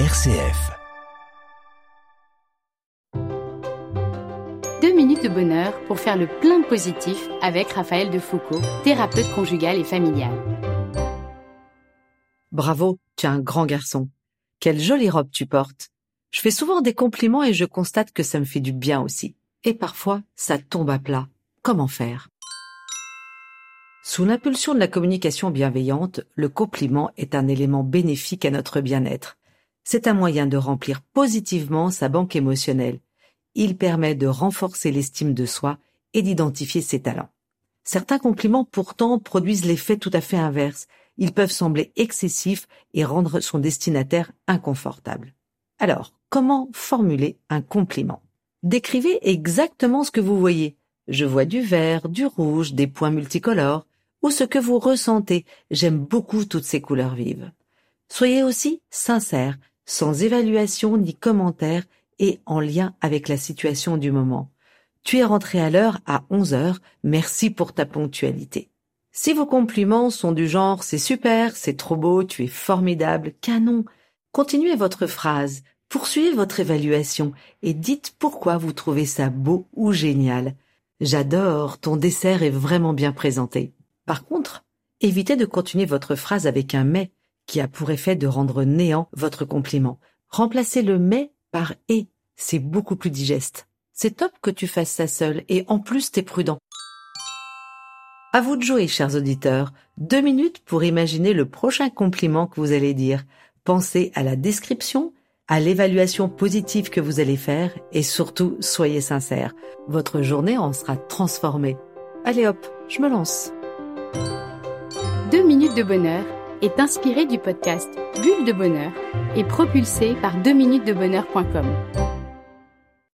RCF. Deux minutes de bonheur pour faire le plein positif avec Raphaël de Foucault, thérapeute conjugal et familial. Bravo, tu es un grand garçon. Quelle jolie robe tu portes. Je fais souvent des compliments et je constate que ça me fait du bien aussi. Et parfois, ça tombe à plat. Comment faire? Sous l'impulsion de la communication bienveillante, le compliment est un élément bénéfique à notre bien-être. C'est un moyen de remplir positivement sa banque émotionnelle. Il permet de renforcer l'estime de soi et d'identifier ses talents. Certains compliments pourtant produisent l'effet tout à fait inverse. Ils peuvent sembler excessifs et rendre son destinataire inconfortable. Alors, comment formuler un compliment? Décrivez exactement ce que vous voyez. Je vois du vert, du rouge, des points multicolores, ou ce que vous ressentez. J'aime beaucoup toutes ces couleurs vives. Soyez aussi sincère, sans évaluation ni commentaire et en lien avec la situation du moment. Tu es rentré à l'heure à 11 heures, merci pour ta ponctualité. Si vos compliments sont du genre c'est super, c'est trop beau, tu es formidable, canon, continuez votre phrase, poursuivez votre évaluation et dites pourquoi vous trouvez ça beau ou génial. J'adore, ton dessert est vraiment bien présenté. Par contre, évitez de continuer votre phrase avec un mais qui a pour effet de rendre néant votre compliment. Remplacez le mais par et. C'est beaucoup plus digeste. C'est top que tu fasses ça seul et en plus t'es prudent. À vous de jouer, chers auditeurs. Deux minutes pour imaginer le prochain compliment que vous allez dire. Pensez à la description, à l'évaluation positive que vous allez faire et surtout soyez sincère. Votre journée en sera transformée. Allez hop, je me lance. Deux minutes de bonheur est inspiré du podcast Bulle de bonheur et propulsé par 2minutesdebonheur.com.